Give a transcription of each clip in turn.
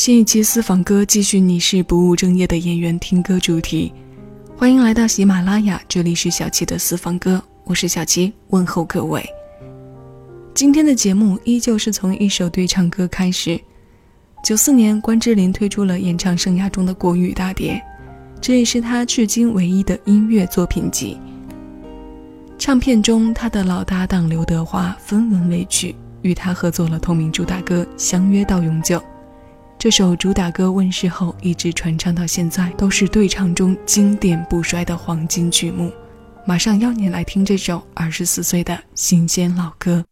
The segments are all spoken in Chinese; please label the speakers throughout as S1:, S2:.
S1: 新一期私房歌继续，你是不务正业的演员听歌主题，欢迎来到喜马拉雅，这里是小七的私房歌，我是小七，问候各位。今天的节目依旧是从一首对唱歌开始。九四年，关之琳推出了演唱生涯中的国语大碟，这也是她至今唯一的音乐作品集。唱片中，她的老搭档刘德华分文未取，与她合作了同名主打歌《相约到永久》。这首主打歌问世后，一直传唱到现在，都是对唱中经典不衰的黄金曲目。马上邀你来听这首二十四岁的新鲜老歌。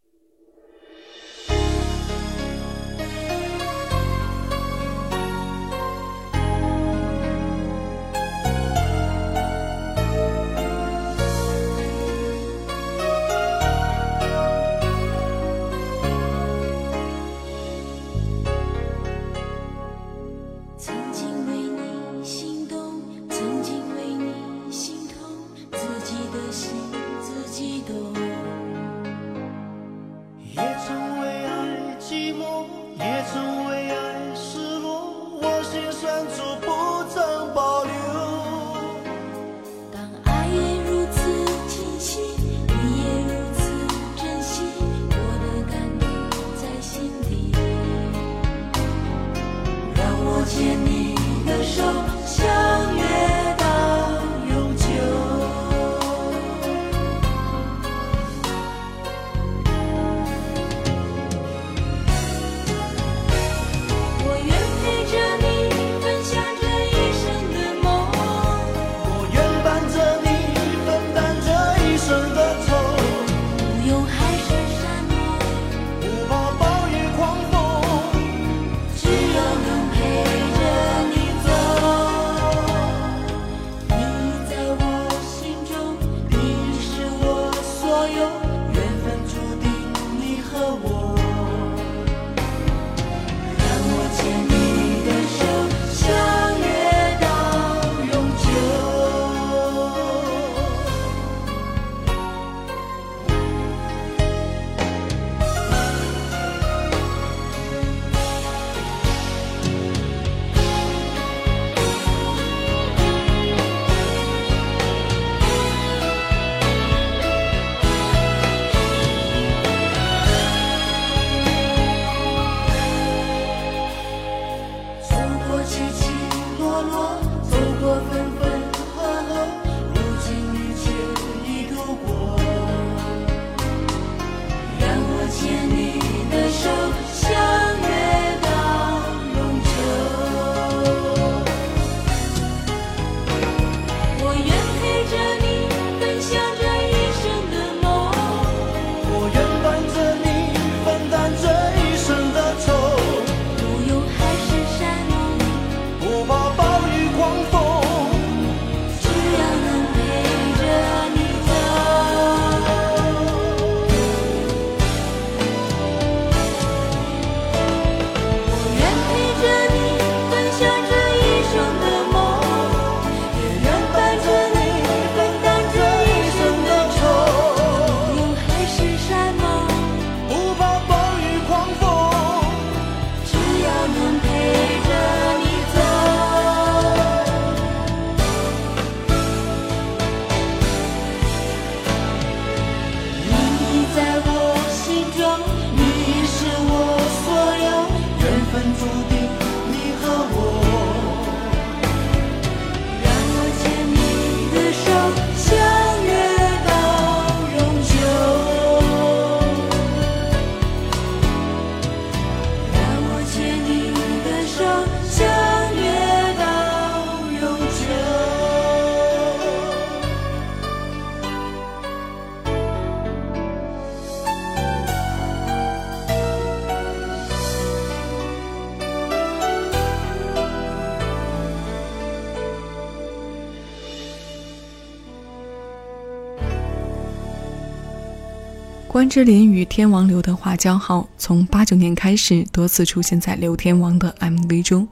S1: 关之琳与天王刘德华交好，从八九年开始多次出现在刘天王的 MV 中。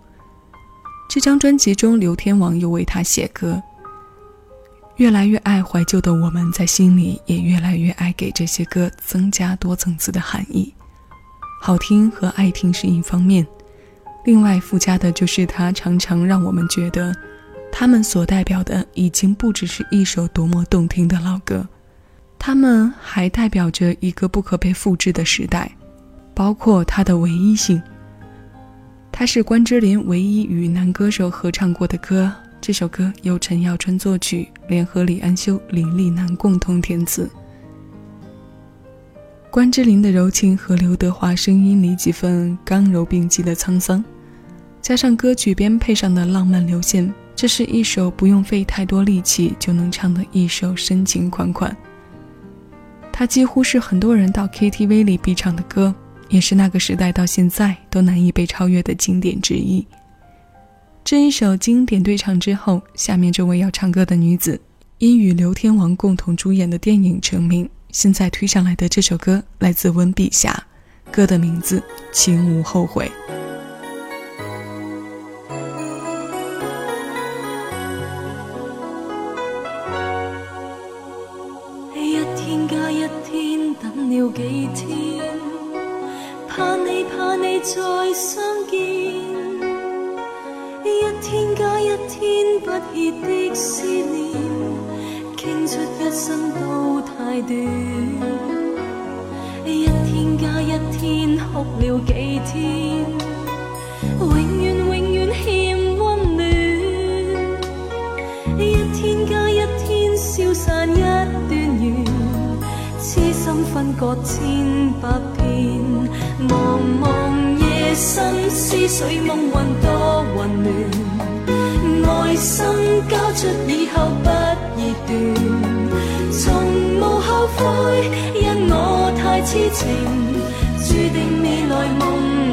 S1: 这张专辑中，刘天王又为他写歌。越来越爱怀旧的我们，在心里也越来越爱给这些歌增加多层次的含义。好听和爱听是一方面，
S2: 另外附加的就是他常常让我们觉得，他们所代表的已经不只是一首多么动听的老歌，他们还代表着一个不可被复制的时代，包括它的唯一性。它是关之琳唯一与男歌手合唱过的歌。这首歌由陈耀春作曲，联合李安修、林立南共同填词。关之琳的柔情和刘德华声音里几分刚柔并济的沧桑。加上歌曲编配上的浪漫流线，这是一首不用费太多力气就能唱的一首深情款款。它几乎是很多人到 KTV 里必唱的歌，也是那个时代到现在都难以被超越的经典之一。这一首经典对唱之后，下面这位要唱歌的女子，因与刘天王共同主演的电影成名。现在推上来的这首歌来自温碧霞，歌的名字《情无后悔》。
S1: 天等了几天，怕你怕你再相见，一天加一天不歇的思念，倾出一生都太短。一天加一天哭了几天，永心分割千百遍，茫茫夜深思绪梦魂多混乱，爱心交出以后不易断，从无后悔，因我太痴情，注定未来梦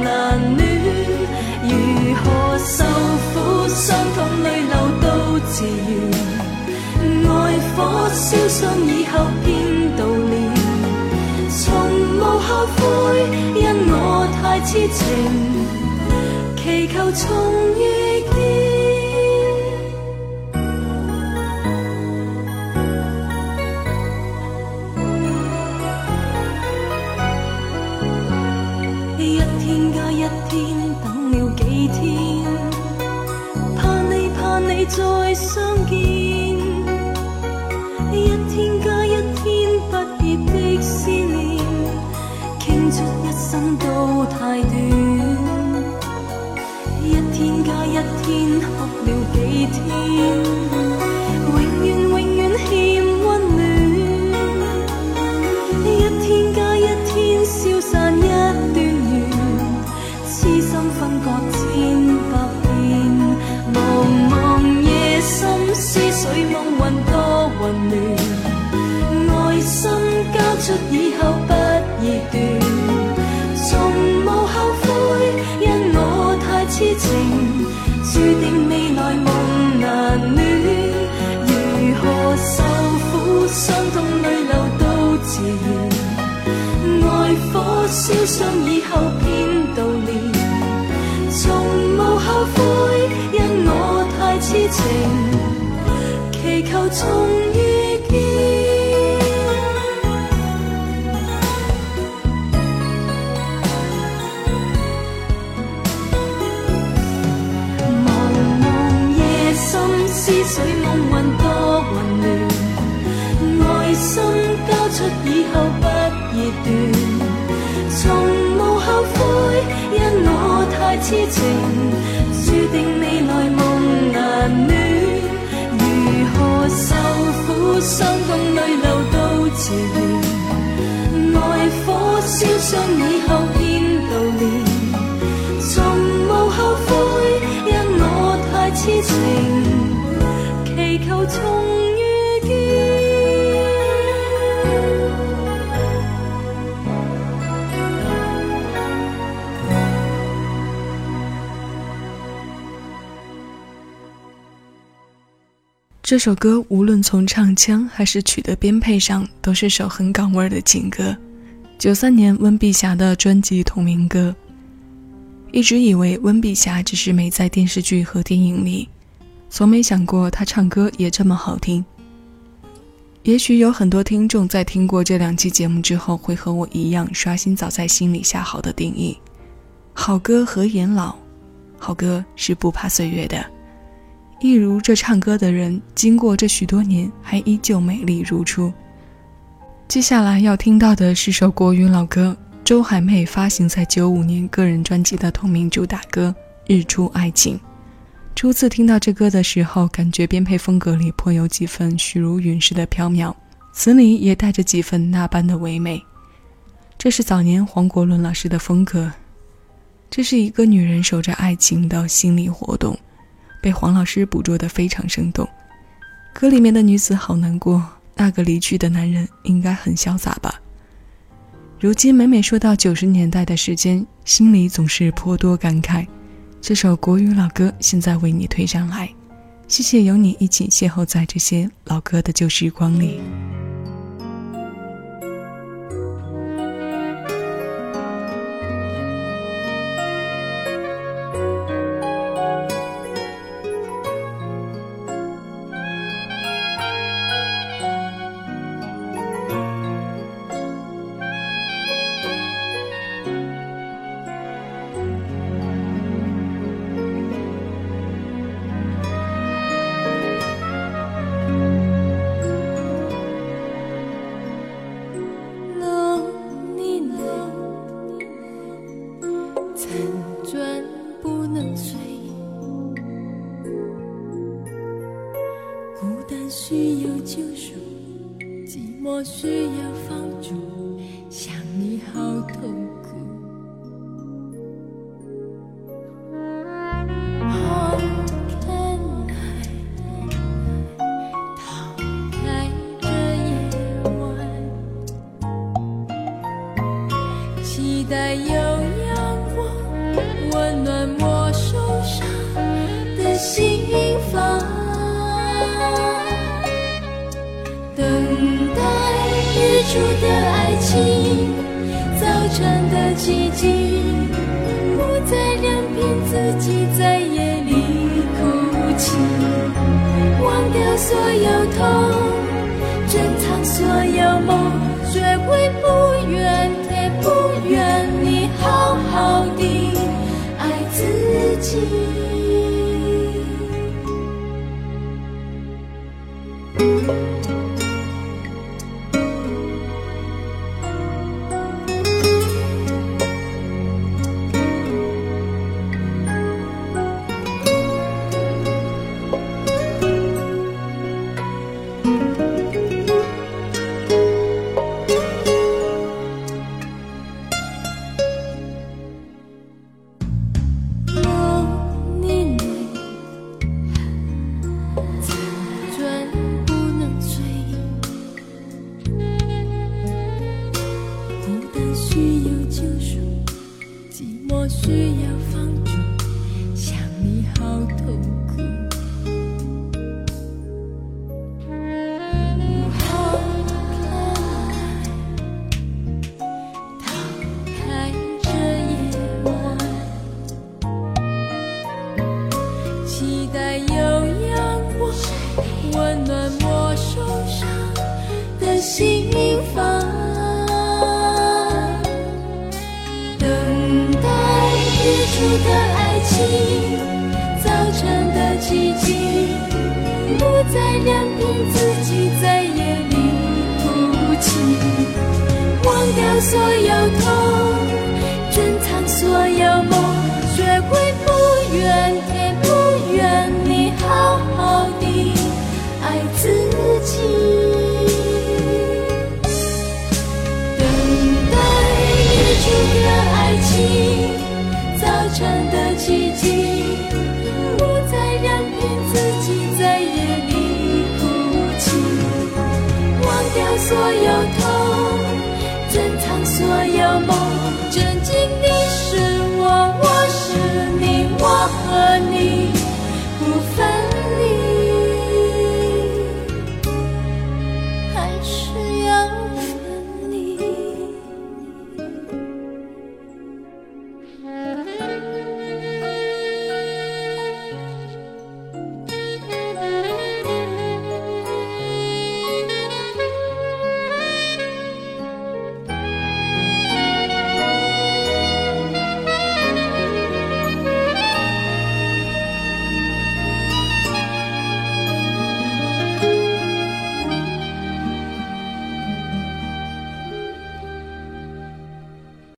S1: 难暖，如何受苦伤痛泪流都自愿，爱火烧伤以后因我太痴情，祈求重遇重遇见。茫茫夜深，思绪梦魂多混乱，爱心交出以后不易断，从无后悔，因我太痴情，伤痛泪流都自愿，爱火烧伤以后偏悼念，从无后悔，因我太痴情。祈求重
S2: 这首歌无论从唱腔还是曲的编配上，都是首很港味的情歌。九三年温碧霞的专辑同名歌。一直以为温碧霞只是美在电视剧和电影里。从没想过她唱歌也这么好听。也许有很多听众在听过这两期节目之后，会和我一样刷新早在心里下好的定义：好歌何言老，好歌是不怕岁月的。一如这唱歌的人，经过这许多年，还依旧美丽如初。接下来要听到的是首国语老歌，周海媚发行在九五年个人专辑的同名主打歌《日出爱情》。初次听到这歌的时候，感觉编配风格里颇有几分许茹芸式的飘渺，词里也带着几分那般的唯美。这是早年黄国伦老师的风格。这是一个女人守着爱情的心理活动。被黄老师捕捉得非常生动，歌里面的女子好难过，那个离去的男人应该很潇洒吧。如今每每说到九十年代的时间，心里总是颇多感慨。这首国语老歌现在为你推上来，谢谢有你一起邂逅在这些老歌的旧时光里。
S1: 期待有阳光温暖我受伤的心房，等待。日出的爱情，早晨的寂静，不再任凭自己在夜里哭泣，忘掉所有痛，再谅平自己，在夜里哭泣，忘掉所有痛，珍藏所有梦，学会不怨天不怨你，好好的爱自己。等待日出的爱情，早晨的奇迹。